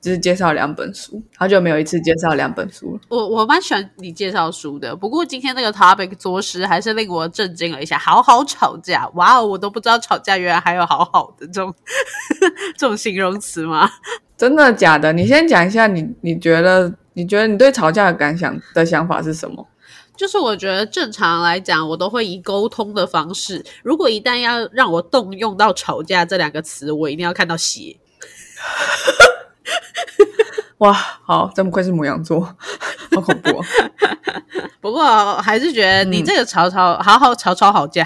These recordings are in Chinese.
只是介绍两本书，好久没有一次介绍两本书了。我我蛮喜欢你介绍书的，不过今天那个 topic 着实还是令我震惊了一下。好好吵架，哇哦，我都不知道吵架原来还有好好的这种 这种形容词吗？真的假的？你先讲一下，你你觉得你觉得你对吵架的感想的想法是什么？就是我觉得正常来讲，我都会以沟通的方式。如果一旦要让我动用到吵架这两个词，我一定要看到血。哇，好，真不愧是母羊座，好恐怖、哦。不过还是觉得你这个吵吵，好好吵吵好架，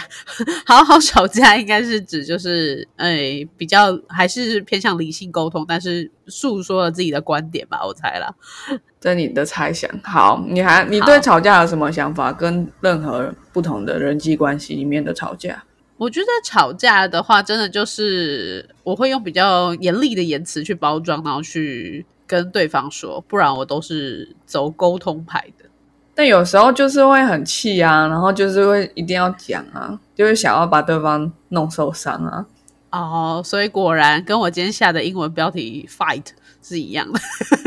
好好吵架，应该是指就是，哎，比较还是偏向理性沟通，但是诉说了自己的观点吧，我猜啦。这你的猜想。好，你还你对吵架有什么想法？跟任何不同的人际关系里面的吵架，我觉得吵架的话，真的就是我会用比较严厉的言辞去包装，然后去跟对方说，不然我都是走沟通派的。但有时候就是会很气啊，然后就是会一定要讲啊，就是想要把对方弄受伤啊。哦，所以果然跟我今天下的英文标题 “fight” 是一样的，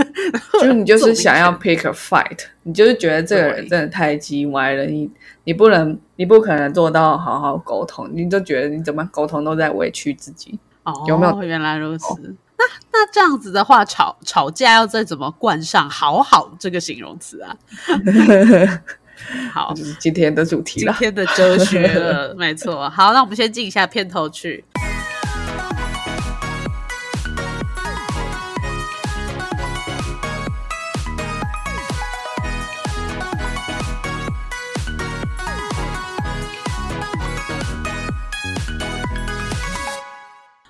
就是你就是想要 pick a fight，你就是觉得这个人真的太叽歪了，你你不能，你不可能做到好好沟通，你就觉得你怎么沟通都在委屈自己。哦，有没有原来如此。那那这样子的话，吵吵架要再怎么冠上“好好”这个形容词啊？好，就是今天的主题了。今天的哲学了，没错。好，那我们先进一下片头曲。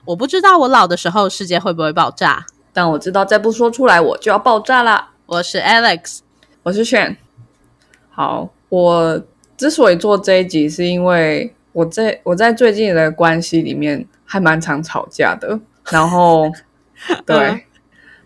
我不知道我老的时候世界会不会爆炸。但我知道再不说出来我就要爆炸啦。我是 Alex，我是炫。好，我之所以做这一集，是因为我在我在最近的关系里面还蛮常吵架的。然后，对、嗯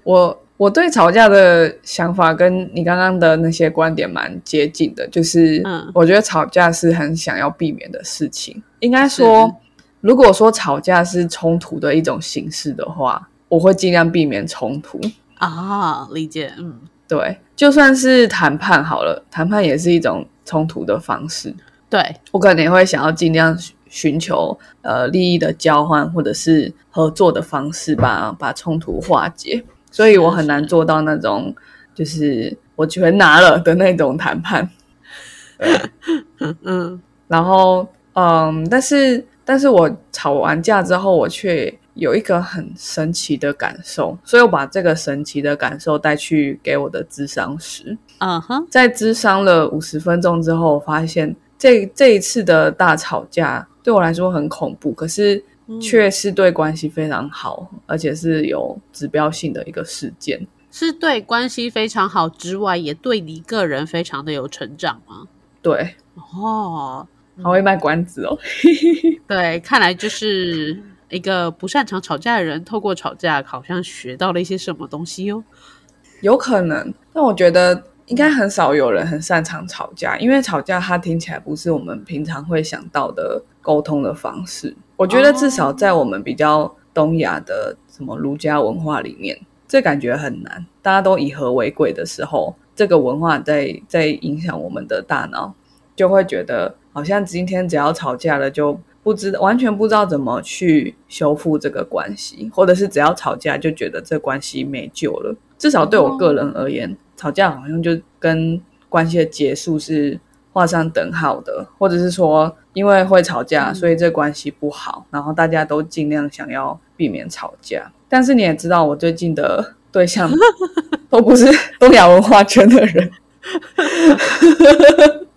我我对吵架的想法跟你刚刚的那些观点蛮接近的，就是嗯我觉得吵架是很想要避免的事情。应该是说，如果说吵架是冲突的一种形式的话，我会尽量避免冲突。啊，理解，嗯，对，就算是谈判好了，谈判也是一种冲突的方式。对，我可能也会想要尽量寻寻求呃利益的交换或者是合作的方式吧，把冲突化解。所以我很难做到那种就是我全拿了的那种谈判。嗯，然后嗯，但是但是我吵完架之后，我却有一个很神奇的感受，所以我把这个神奇的感受带去给我的智商师。嗯哼，在智商了五十分钟之后，我发现这这一次的大吵架对我来说很恐怖，可是却是对关系非常好，而且是有指标性的一个事件。是对关系非常好之外，也对你个人非常的有成长吗？对，哦，好会卖关子哦。对，看来就是一个不擅长吵架的人，透过吵架好像学到了一些什么东西哦。有可能，但我觉得应该很少有人很擅长吵架，因为吵架它听起来不是我们平常会想到的沟通的方式。我觉得至少在我们比较东亚的什么儒家文化里面，这感觉很难。大家都以和为贵的时候，这个文化在在影响我们的大脑，就会觉得好像今天只要吵架了就。不知完全不知道怎么去修复这个关系，或者是只要吵架就觉得这关系没救了。至少对我个人而言，吵架好像就跟关系的结束是画上等号的，或者是说因为会吵架，所以这关系不好，然后大家都尽量想要避免吵架。但是你也知道，我最近的对象 都不是东亚文化圈的人，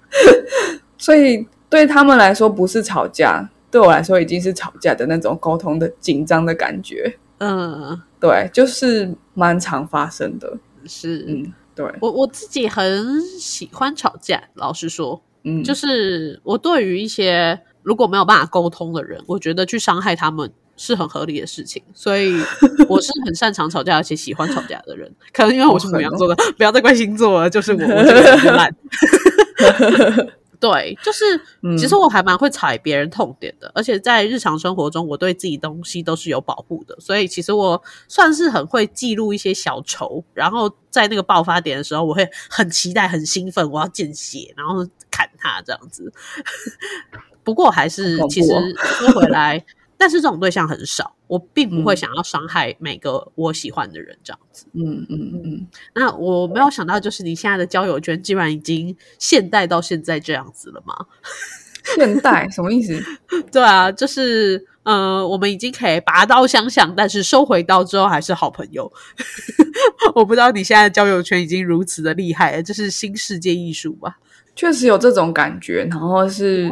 所以对他们来说不是吵架，对我来说已经是吵架的那种沟通的紧张的感觉。嗯，对，就是蛮常发生的。是，嗯，对，我我自己很喜欢吵架，老实说，嗯，就是我对于一些如果没有办法沟通的人，我觉得去伤害他们是很合理的事情，所以 我是很擅长吵架，而且喜欢吵架的人。可能因为我是母羊座的，不要再怪星座了，就是我，我这个人很烂。对，就是其实我还蛮会踩别人痛点的，而且在日常生活中，我对自己东西都是有保护的，所以其实我算是很会记录一些小仇，然后在那个爆发点的时候，我会很期待、很兴奋，我要见血，然后砍他这样子。不过还是其实说回来。但是这种对象很少，我并不会想要伤害每个我喜欢的人，这样子。嗯嗯嗯嗯。那我没有想到，就是你现在的交友圈竟然已经现代到现在这样子了吗？现代什么意思？对啊，就是呃，我们已经可以拔刀相向，但是收回刀之后还是好朋友。我不知道你现在的交友圈已经如此的厉害，这是新世界艺术吧？确实有这种感觉，然后是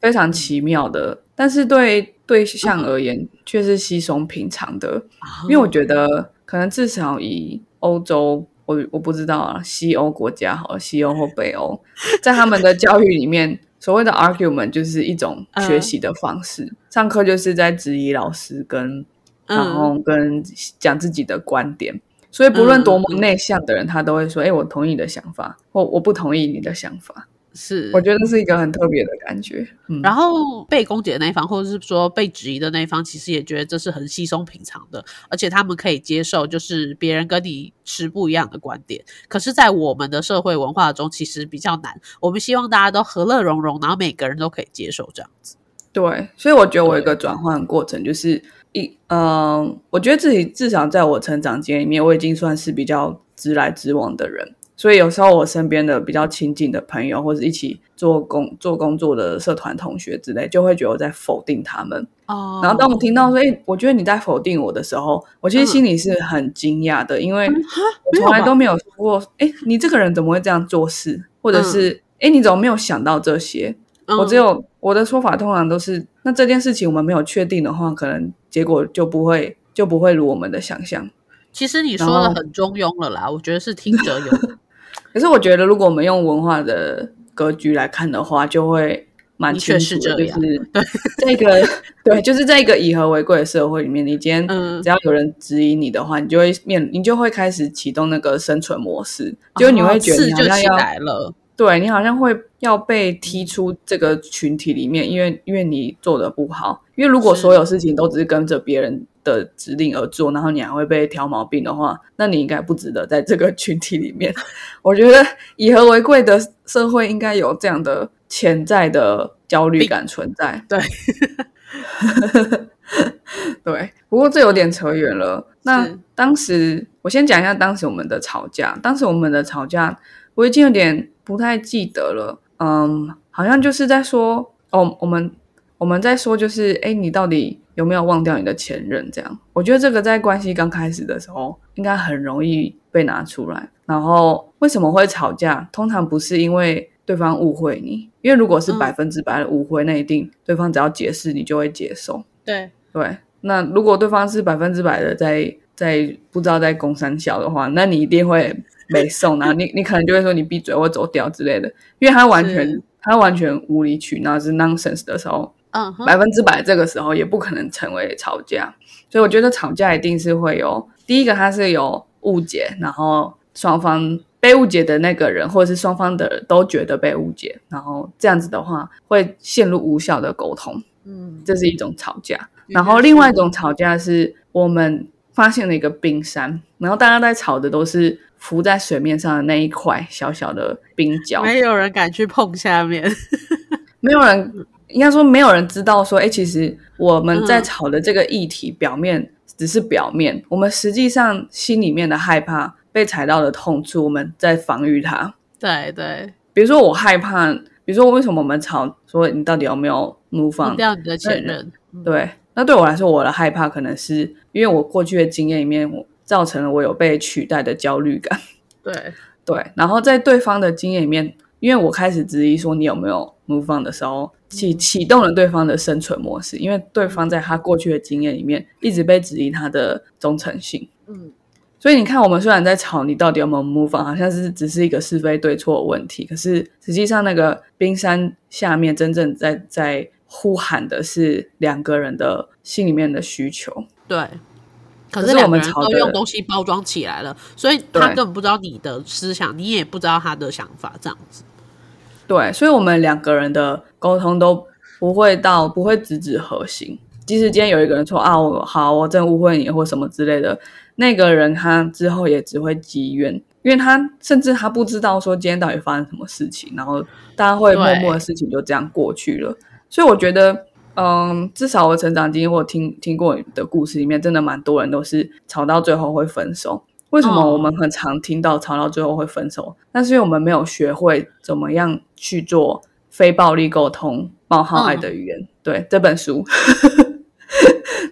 非常奇妙的，但是对。对象而言却是稀松平常的，因为我觉得可能至少以欧洲，我我不知道啊，西欧国家好，西欧或北欧，在他们的教育里面，所谓的 argument 就是一种学习的方式，上课就是在质疑老师，跟然后跟讲自己的观点，所以不论多么内向的人，他都会说：“哎，我同意你的想法，或我不同意你的想法。”是，我觉得是一个很特别的感觉。嗯然后被攻击的那一方，或者是说被质疑的那一方，其实也觉得这是很稀松平常的，而且他们可以接受，就是别人跟你持不一样的观点。可是，在我们的社会文化中，其实比较难。我们希望大家都和乐融融，然后每个人都可以接受这样子。对，所以我觉得我一个转换过程，就是一嗯，我觉得自己至少在我成长经验里面，我已经算是比较直来直往的人。所以有时候我身边的比较亲近的朋友，或者一起做工做工作的社团同学之类，就会觉得我在否定他们。哦。然后当我听到说，哎，我觉得你在否定我的时候，我其实心里是很惊讶的，因为我从来都没有说过，哎，你这个人怎么会这样做事？或者是，哎，你怎么没有想到这些？我只有我的说法，通常都是，那这件事情我们没有确定的话，可能结果就不会就不会如我们的想象。其实你说的很中庸了啦，我觉得是听者有。可是我觉得，如果我们用文化的格局来看的话，就会蛮清楚的。就是这 个，对，就是在一个以和为贵的社会里面，你今天只要有人质疑你的话，你就会面，你就会开始启动那个生存模式，就你会觉得你好像要来了，对你好像会要被踢出这个群体里面，因为因为你做的不好。因为如果所有事情都只是跟着别人。的指令而做，然后你还会被挑毛病的话，那你应该不值得在这个群体里面。我觉得以和为贵的社会应该有这样的潜在的焦虑感存在。对，对。不过这有点扯远了。那当时我先讲一下当时我们的吵架。当时我们的吵架，我已经有点不太记得了。嗯，好像就是在说，哦，我们我们在说，就是哎，你到底。有没有忘掉你的前任？这样，我觉得这个在关系刚开始的时候，应该很容易被拿出来。然后为什么会吵架？通常不是因为对方误会你，因为如果是百分之百的误会，那一定对方只要解释，你就会接受。对对，那如果对方是百分之百的在在不知道在攻三小的话，那你一定会没送啊！你你可能就会说你闭嘴或走掉之类的，因为他完全他完全无理取闹是 nonsense 的时候。百分之百，这个时候也不可能成为吵架，所以我觉得吵架一定是会有第一个，它是有误解，然后双方被误解的那个人，或者是双方的都觉得被误解，然后这样子的话会陷入无效的沟通，嗯，这是一种吵架。然后另外一种吵架是我们发现了一个冰山，然后大家在吵的都是浮在水面上的那一块小小的冰角，没有人敢去碰下面，没有人。应该说，没有人知道说，哎，其实我们在吵的这个议题，表面只是表面，我们实际上心里面的害怕被踩到的痛处，我们在防御它。对对，比如说我害怕，比如说为什么我们吵，说你到底有没有 move on 掉你的前任？对，那对我来说，我的害怕可能是因为我过去的经验里面，造成了我有被取代的焦虑感。对对，然后在对方的经验里面，因为我开始质疑说你有没有 move on 的时候。启启动了对方的生存模式，因为对方在他过去的经验里面一直被质疑他的忠诚性。嗯，所以你看，我们虽然在吵你到底有没有 move on，好像是只是一个是非对错的问题，可是实际上那个冰山下面真正在在呼喊的是两个人的心里面的需求。对，可是我们都用东西包装起来了，所以他根本不知道你的思想，你也不知道他的想法，这样子。对，所以我们两个人的沟通都不会到不会直指核心。即使今天有一个人说啊，我好，我真误会你或什么之类的，那个人他之后也只会积怨，因为他甚至他不知道说今天到底发生什么事情，然后大家会默默的事情就这样过去了。所以我觉得，嗯，至少我成长经历或听听过的故事里面，真的蛮多人都是吵到最后会分手。为什么我们很常听到吵到最后会分手？那是因为我们没有学会怎么样去做非暴力沟通。冒号爱的语言，对这本书。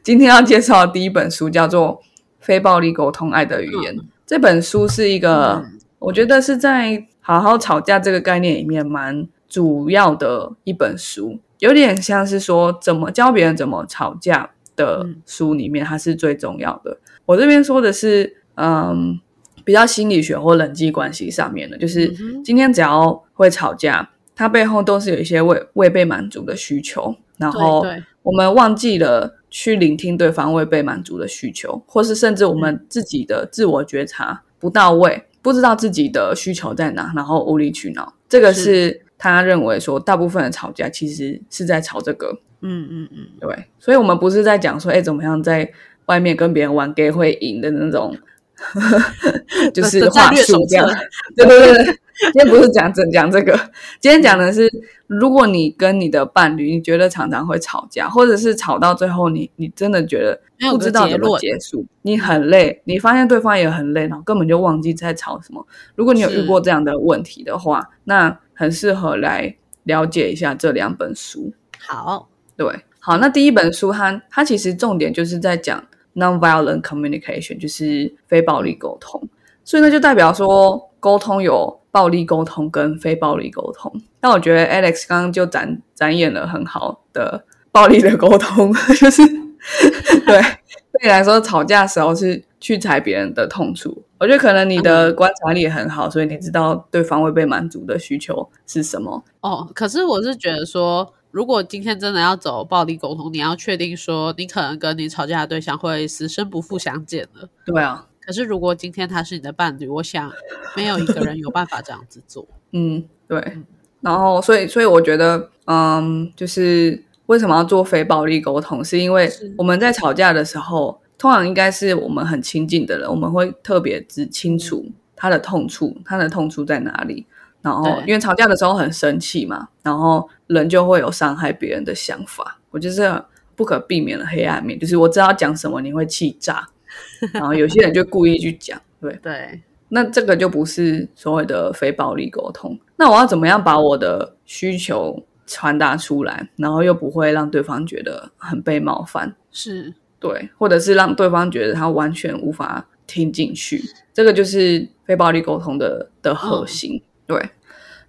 今天要介绍的第一本书叫做《非暴力沟通：爱的语言》。这本书是一个，我觉得是在好好吵架这个概念里面蛮主要的一本书，有点像是说怎么教别人怎么吵架的书里面，它是最重要的。我这边说的是，嗯，比较心理学或人际关系上面的，就是今天只要会吵架，它背后都是有一些未未被满足的需求，然后我们忘记了。去聆听对方未被满足的需求，或是甚至我们自己的自我觉察不到位，不知道自己的需求在哪，然后无理取闹。这个是他认为说，大部分的吵架其实是在吵这个。嗯嗯嗯，对。所以，我们不是在讲说，哎，怎么样在外面跟别人玩 gay 会赢的那种，就是话术这样。对对 对。今天不是讲讲讲这个，今天讲的是，如果你跟你的伴侣，你觉得常常会吵架，或者是吵到最后，你你真的觉得不知道怎么结束，你很累，你发现对方也很累，然后根本就忘记在吵什么。如果你有遇过这样的问题的话，那很适合来了解一下这两本书。好，对，好，那第一本书它它其实重点就是在讲 nonviolent communication，就是非暴力沟通，所以那就代表说沟通有。暴力沟通跟非暴力沟通，但我觉得 Alex 刚刚就展展演了很好的暴力的沟通，就是 对对你来说，吵架的时候是去踩别人的痛处。我觉得可能你的观察力很好，所以你知道对方会被满足的需求是什么。哦，可是我是觉得说，如果今天真的要走暴力沟通，你要确定说，你可能跟你吵架的对象会死生不复相见了。对啊。可是，如果今天他是你的伴侣，我想没有一个人有办法这样子做。嗯，对。然后，所以，所以我觉得，嗯，就是为什么要做非暴力沟通，是因为我们在吵架的时候，通常应该是我们很亲近的人，我们会特别只清楚他的痛处，他的痛处在哪里。然后，因为吵架的时候很生气嘛，然后人就会有伤害别人的想法。我就是不可避免的黑暗面，就是我知道讲什么你会气炸。然后有些人就故意去讲，对对，那这个就不是所谓的非暴力沟通。那我要怎么样把我的需求传达出来，然后又不会让对方觉得很被冒犯？是对，或者是让对方觉得他完全无法听进去，这个就是非暴力沟通的的核心。对，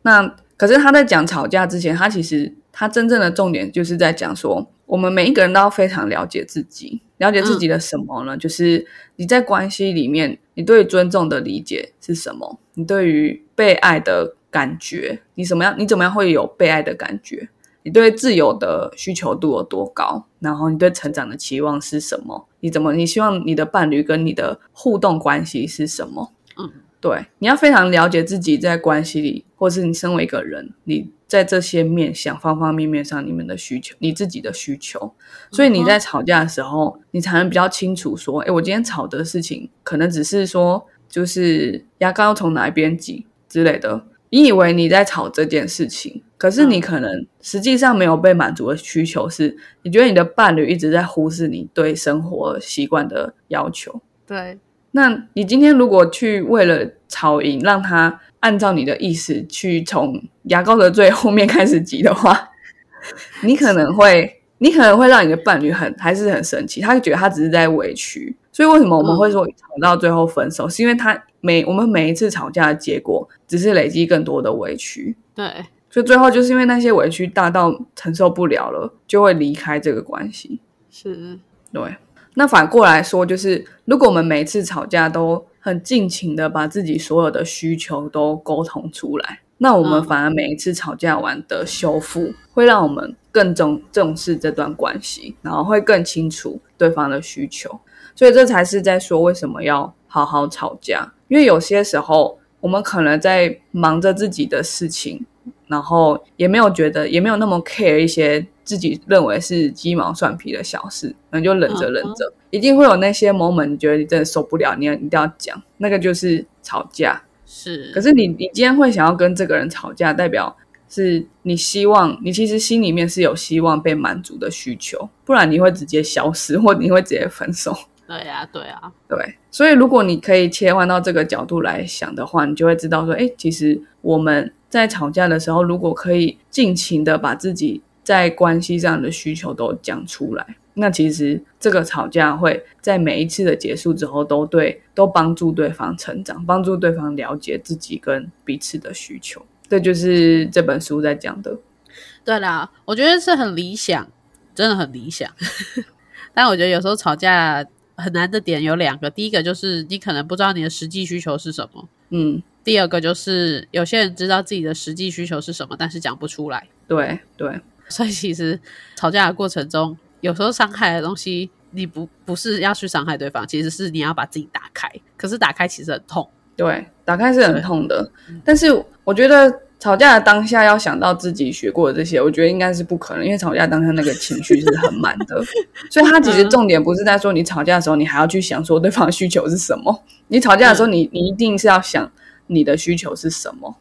那可是他在讲吵架之前，他其实他真正的重点就是在讲说，我们每一个人都要非常了解自己。了解自己的什么呢？就是你在关系里面，你对尊重的理解是什么？你对于被爱的感觉，你怎么样？你怎么样会有被爱的感觉？你对自由的需求度有多高？然后你对成长的期望是什么？你怎么？你希望你的伴侣跟你的互动关系是什么？嗯，对，你要非常了解自己在关系里，或是你身为一个人，你。在这些面向方方面面上，你们的需求，你自己的需求，所以你在吵架的时候，你才能比较清楚说，哎，我今天吵的事情，可能只是说，就是牙膏从哪一边挤之类的。你以为你在吵这件事情，可是你可能实际上没有被满足的需求是，你觉得你的伴侣一直在忽视你对生活习惯的要求。对，那你今天如果去为了吵赢，让他。按照你的意思去从牙膏的最后面开始挤的话，你可能会，你可能会让你的伴侣很还是很生气，他就觉得他只是在委屈。所以为什么我们会说吵到最后分手，是因为他每我们每一次吵架的结果只是累积更多的委屈。对，所以最后就是因为那些委屈大到承受不了了，就会离开这个关系。是，对。那反过来说，就是如果我们每一次吵架都很尽情的把自己所有的需求都沟通出来，那我们反而每一次吵架完的修复，会让我们更重重视这段关系，然后会更清楚对方的需求。所以这才是在说为什么要好好吵架，因为有些时候我们可能在忙着自己的事情，然后也没有觉得，也没有那么 care 一些自己认为是鸡毛蒜皮的小事，可能就忍着忍着，一定会有那些 moment，你觉得你真的受不了，你要一定要讲，那个就是吵架。是，可是你你今天会想要跟这个人吵架，代表是你希望你其实心里面是有希望被满足的需求，不然你会直接消失，或你会直接分手。对呀，对啊，对。所以如果你可以切换到这个角度来想的话，你就会知道说，哎，其实我们在吵架的时候，如果可以尽情的把自己在关系上的需求都讲出来，那其实这个吵架会在每一次的结束之后，都对都帮助对方成长，帮助对方了解自己跟彼此的需求。这就是这本书在讲的。对啦，我觉得是很理想，真的很理想。但我觉得有时候吵架很难的点有两个，第一个就是你可能不知道你的实际需求是什么，嗯，第二个就是有些人知道自己的实际需求是什么，但是讲不出来。对对，所以其实吵架的过程中，有时候伤害的东西，你不不是要去伤害对方，其实是你要把自己打开。可是打开其实很痛，对，打开是很痛的。但是我觉得吵架的当下要想到自己学过的这些，我觉得应该是不可能，因为吵架当下那个情绪是很满的。所以他其实重点不是在说你吵架的时候，你还要去想说对方的需求是什么。你吵架的时候，你你一定是要想你的需求是什么。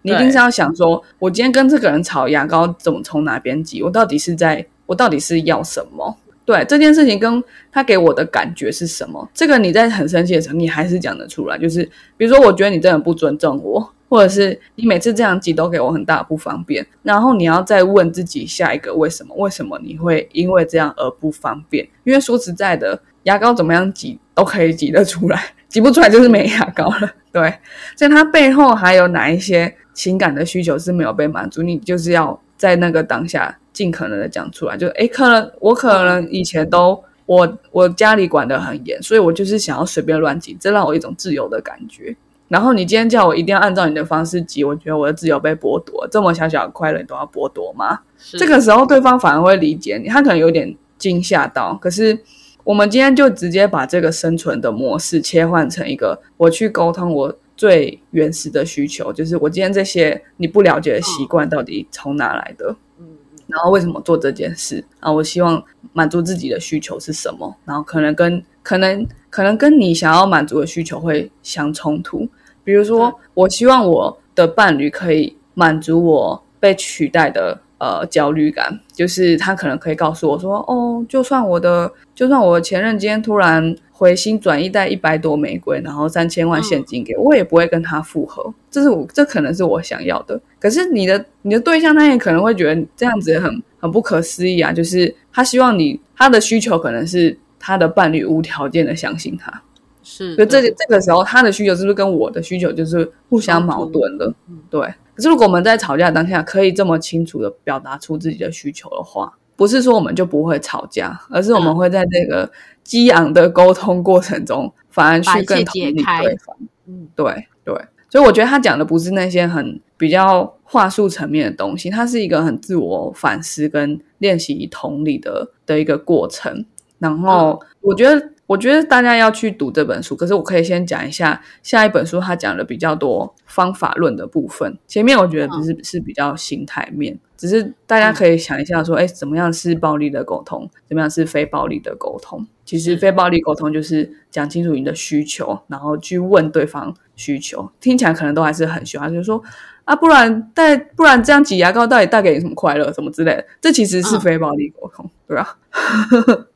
你一定是要想说，我今天跟这个人吵牙膏怎么从哪边挤？我到底是在，我到底是要什么？对这件事情跟他给我的感觉是什么？这个你在很生气的时候，你还是讲得出来。就是比如说，我觉得你真的不尊重我，或者是你每次这样挤都给我很大不方便。然后你要再问自己下一个为什么？为什么你会因为这样而不方便？因为说实在的，牙膏怎么样挤都可以挤得出来，挤不出来就是没牙膏了。对，所以它背后还有哪一些？情感的需求是没有被满足，你就是要在那个当下尽可能的讲出来。就诶，可能我可能以前都我我家里管得很严，所以我就是想要随便乱挤，这让我一种自由的感觉。然后你今天叫我一定要按照你的方式挤，我觉得我的自由被剥夺，这么小小的快乐你都要剥夺吗？这个时候对方反而会理解你，他可能有点惊吓到。可是我们今天就直接把这个生存的模式切换成一个，我去沟通我。最原始的需求就是我今天这些你不了解的习惯到底从哪来的？嗯，然后为什么做这件事？啊，我希望满足自己的需求是什么？然后可能跟可能可能跟你想要满足的需求会相冲突。比如说，我希望我的伴侣可以满足我被取代的呃焦虑感，就是他可能可以告诉我说：“哦，就算我的就算我前任今天突然。”回心转意带一百朵玫瑰，然后三千万现金给我，我也不会跟他复合。这是我，这可能是我想要的。可是你的你的对象，他也可能会觉得这样子很很不可思议啊！就是他希望你，他的需求可能是他的伴侣无条件的相信他。是，所以这这个时候，他的需求是不是跟我的需求就是互相矛盾了？对。可是如果我们在吵架当下可以这么清楚的表达出自己的需求的话，不是说我们就不会吵架，而是我们会在这个。激昂的沟通过程中，反而去更同理对方。嗯，对对，所以我觉得他讲的不是那些很比较话术层面的东西，它是一个很自我反思跟练习同理的的一个过程。然后，我觉得。我觉得大家要去读这本书，可是我可以先讲一下下一本书，他讲的比较多方法论的部分。前面我觉得只是是比较心态面，只是大家可以想一下说，哎，怎么样是暴力的沟通，怎么样是非暴力的沟通？其实非暴力沟通就是讲清楚你的需求，然后去问对方需求。听起来可能都还是很凶，就是说啊，不然带不然这样挤牙膏到底带给你什么快乐，什么之类的？这其实是非暴力沟通，对吧？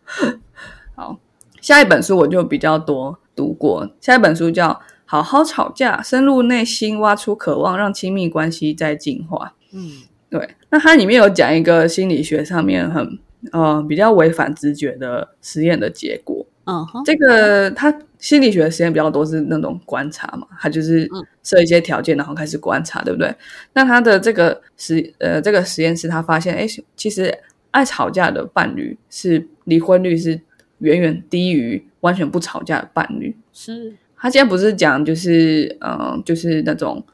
好。下一本书我就比较多读过，下一本书叫《好好吵架，深入内心，挖出渴望，让亲密关系再进化》。嗯，对。那它里面有讲一个心理学上面很呃比较违反直觉的实验的结果。嗯，这个它心理学的实验比较多是那种观察嘛，它就是设一些条件，然后开始观察，对不对？那他的这个实呃这个实验室他发现，哎，其实爱吵架的伴侣是离婚率是。远远低于完全不吵架的伴侣。是他现在不是讲，就是嗯，就是那种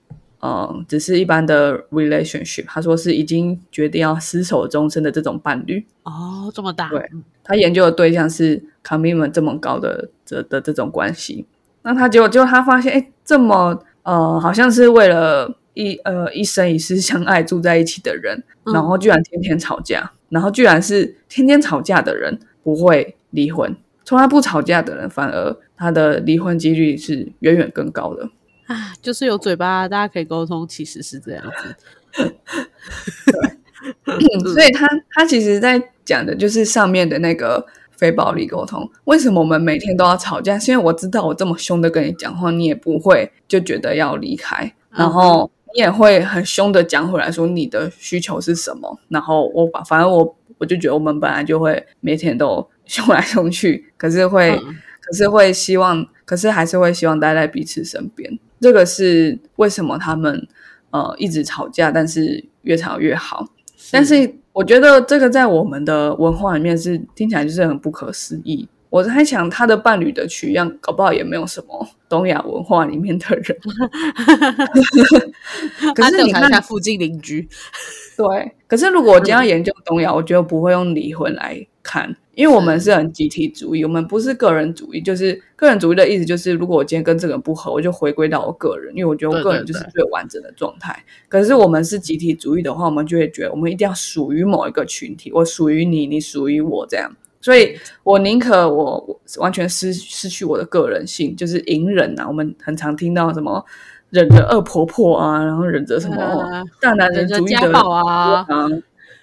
嗯，只是一般的 relationship。他说是已经决定要厮守终身的这种伴侣。哦，这么大。对，他研究的对象是 commitment 这么高的这的这种关系。那他结果，结果他发现，哎，这么呃，好像是为了一呃一生一世相爱住在一起的人，嗯然后居然天天吵架，然后居然是天天吵架的人不会离婚，从来不吵架的人反而他的离婚几率是远远更高的。啊，就是有嘴巴，大家可以沟通，其实是这样子。嗯，所以他他其实在讲的就是上面的那个非暴力沟通。为什么我们每天都要吵架？是因为我知道我这么凶的跟你讲话，你也不会就觉得要离开，然后你也会很凶的讲回来说你的需求是什么。然后我把反正我我就觉得我们本来就会每天都凶来凶去，可是会、嗯可是会希望，可是还是会希望待在彼此身边。这个是为什么他们呃一直吵架，但是越吵越好。但是我觉得这个在我们的文化里面是听起来就是很不可思议。我在想他的伴侣的取样，搞不好也没有什么东亚文化里面的人。可是你看附近邻居，对，可是如果我今天要研究东亚，我觉得不会用离婚来看，因为我们是很集体主义，我们不是个人主义。就是个人主义的意思，就是如果我今天跟这个人不合，我就回归到我个人，因为我觉得我个人就是最完整的状态。可是我们是集体主义的话，我们就会觉得我们一定要属于某一个群体，我属于你，你属于我这样。所以我宁可我我完全失失去我的个人性，就是隐忍啊。我们很常听到什么忍着恶婆婆啊，然后忍着什么呃大男人主义的家暴啊啊，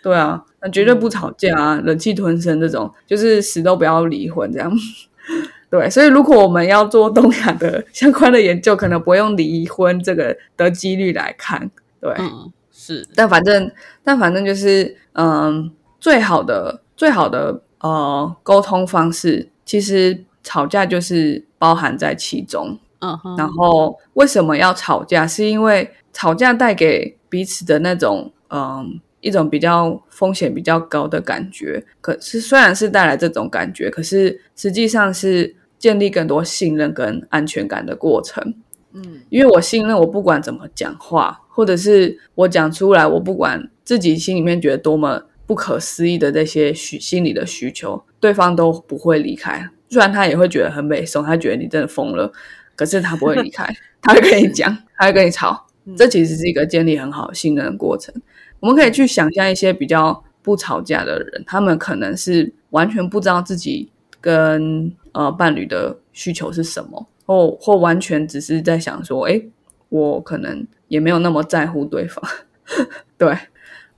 对啊，那绝对不吵架啊，忍气吞声这种，就是死都不要离婚这样。对，所以如果我们要做东亚的 相关的研究，可能不会用离婚这个的几率来看。对，嗯，是但反正但反正就是，嗯，最好的最好的呃沟通方式，其实吵架就是包含在其中。嗯哼，然后为什么要吵架？是因为吵架带给彼此的那种嗯一种比较风险比较高的感觉。可是虽然是带来这种感觉，可是实际上是建立更多信任跟安全感的过程。嗯因为我信任我不管怎么讲话，或者是我讲出来，我不管自己心里面觉得多么不可思议的这些需心理的需求，对方都不会离开。虽然他也会觉得很美颂，他觉得你真的疯了，可是他不会离开，他会跟你讲，他会跟你吵。这其实是一个建立很好信任的过程。我们可以去想象一些比较不吵架的人，他们可能是完全不知道自己跟呃伴侣的需求是什么，或或完全只是在想说，诶，我可能也没有那么在乎对方，对，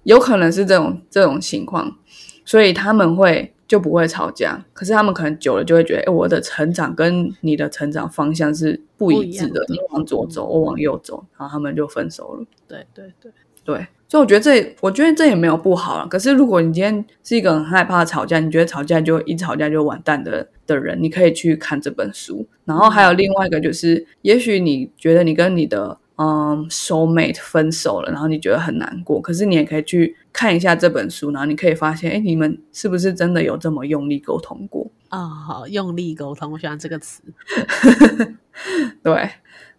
有可能是这种这种情况，所以他们会就不会吵架。可是他们可能久了就会觉得，诶，我的成长跟你的成长方向是不一致的你往左走，我往右走，然后他们就分手了。对对对，对，所以我觉得这，我觉得这也没有不好啊。可是如果你今天是一个很害怕吵架，你觉得吵架就一吵架就完蛋的的人，你可以去看这本书。然后还有另外一个就是，也许你觉得你跟你的嗯 soul mate 分手了，然后你觉得很难过，可是你也可以去看一下这本书，然后你可以发现，哎，你们是不是真的有这么用力沟通过？啊、好，用力沟通，我喜欢这个词。对，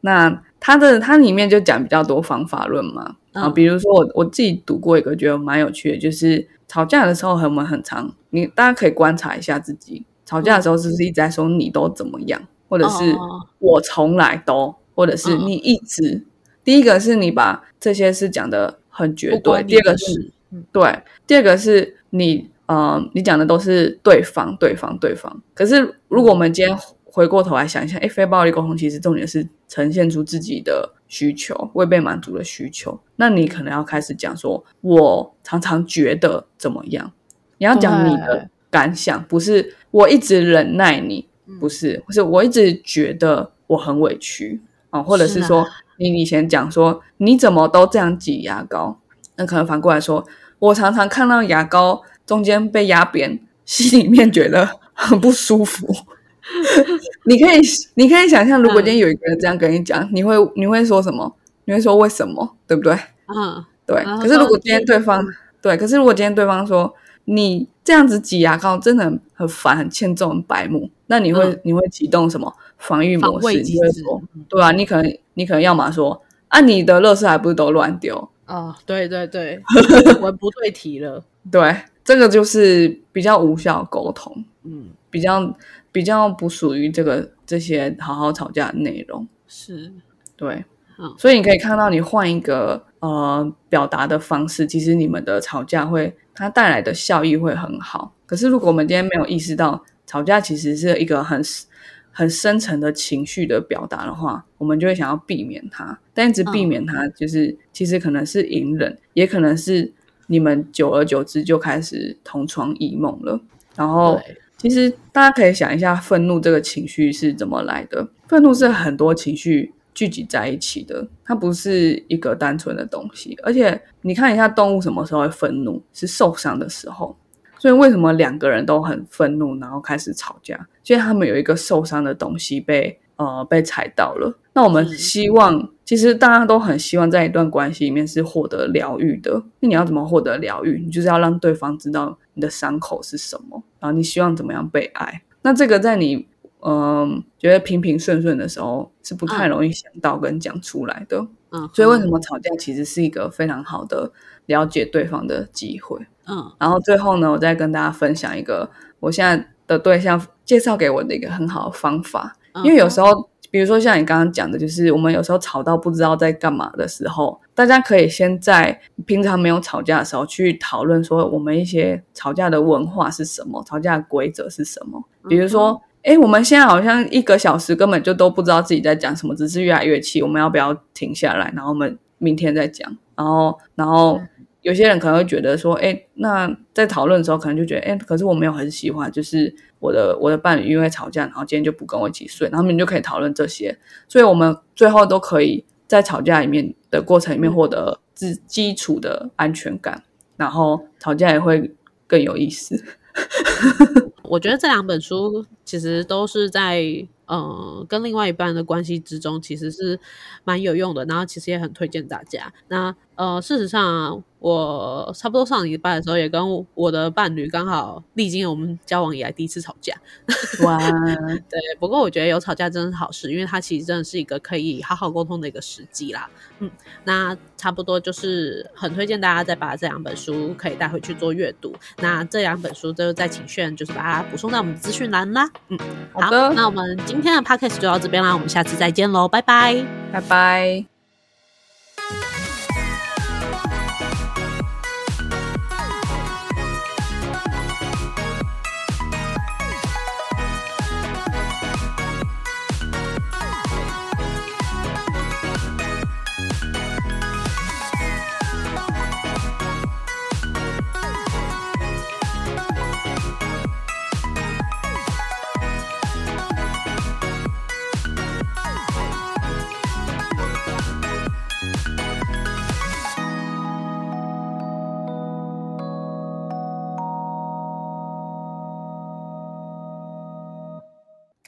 那它的它里面就讲比较多方法论嘛，啊，嗯比如说我我自己读过一个，觉得蛮有趣的，就是吵架的时候我们很常，你大家可以观察一下自己，吵架的时候是不是一直在说你都怎么样，或者是哦我从来都，或者是嗯你一直。第一个是你把这些事讲的很绝对，第二个是对，第二个是你呃，你讲的都是对方，对方，对方。可是如果我们今天回过头来想一下，哎，非暴力沟通其实重点是呈现出自己的需求，未被满足的需求。那你可能要开始讲说，我常常觉得怎么样？你要讲你的感想，不是我一直忍耐你，不是，不是我一直觉得我很委屈啊、或者是是啊说你以前讲说你怎么都这样挤牙膏，那可能反过来说，我常常看到牙膏中间被压扁，心里面觉得很不舒服。你可以，你可以想象，如果今天有一个人这样跟你讲，你会你会说什么？你会说为什么？对不对？嗯，对。可是如果今天说对方对，可是如果今天对方说你这样子挤牙膏真的很很烦、很欠揍、很白目，那你会、嗯你会启动什么防御模式？你会说，对啊，你可能你可能要么说啊，你的垃圾还不是都乱丢？啊，对对对，文 不对题了。对，这个就是比较无效沟通，嗯，比较比较不属于这个这些好好吵架的内容。是。对，嗯所以你可以看到，你换一个呃表达的方式，其实你们的吵架会它带来的效益会很好。可是如果我们今天没有意识到吵架其实是一个很很深层的情绪的表达的话，我们就会想要避免它。但一直避免它，就是、其实可能是隐忍，也可能是你们久而久之就开始同床异梦了。然后其实大家可以想一下，愤怒这个情绪是怎么来的？愤怒是很多情绪聚集在一起的，它不是一个单纯的东西。而且你看一下动物什么时候会愤怒，是受伤的时候。所以为什么两个人都很愤怒，然后开始吵架？因为他们有一个受伤的东西被呃被踩到了。那我们希望，其实大家都很希望在一段关系里面是获得疗愈的。那你要怎么获得疗愈？你就是要让对方知道你的伤口是什么，然后你希望怎么样被爱。那这个在你嗯觉得平平顺顺的时候是不太容易想到跟讲出来的。嗯，所以为什么吵架其实是一个非常好的了解对方的机会。嗯然后最后呢，我再跟大家分享一个我现在的对象介绍给我的一个很好的方法，嗯因为有时候，比如说像你刚刚讲的，就是我们有时候吵到不知道在干嘛的时候，大家可以先在平常没有吵架的时候去讨论说我们一些吵架的文化是什么，吵架的规则是什么，比如说。哎，我们现在好像一个小时根本就都不知道自己在讲什么，只是越来越气。我们要不要停下来，然后我们明天再讲？然后，然后有些人可能会觉得说，哎，那在讨论的时候，可能就觉得，哎，可是我没有很喜欢，就是我的我的伴侣因为吵架，然后今天就不跟我一起睡，然后你们就可以讨论这些，所以我们最后都可以在吵架里面的过程里面获得基基础的安全感，然后吵架也会更有意思。我觉得这两本书其实都是在呃跟另外一半的关系之中，其实是蛮有用的。然后其实也很推荐大家。那呃，事实上啊、我差不多上礼拜的时候，也跟我的伴侣刚好历经了我们交往以来第一次吵架。哇，对，不过我觉得有吵架真的是好事，因为它其实真的是一个可以好好沟通的一个时机啦。嗯，那差不多就是很推荐大家再把这两本书可以带回去做阅读。那这两本书就再请炫就是把它补充在我们的资讯栏啦。嗯，好的那我们今天的 podcast 就到这边啦，我们下次再见喽，拜拜。拜拜。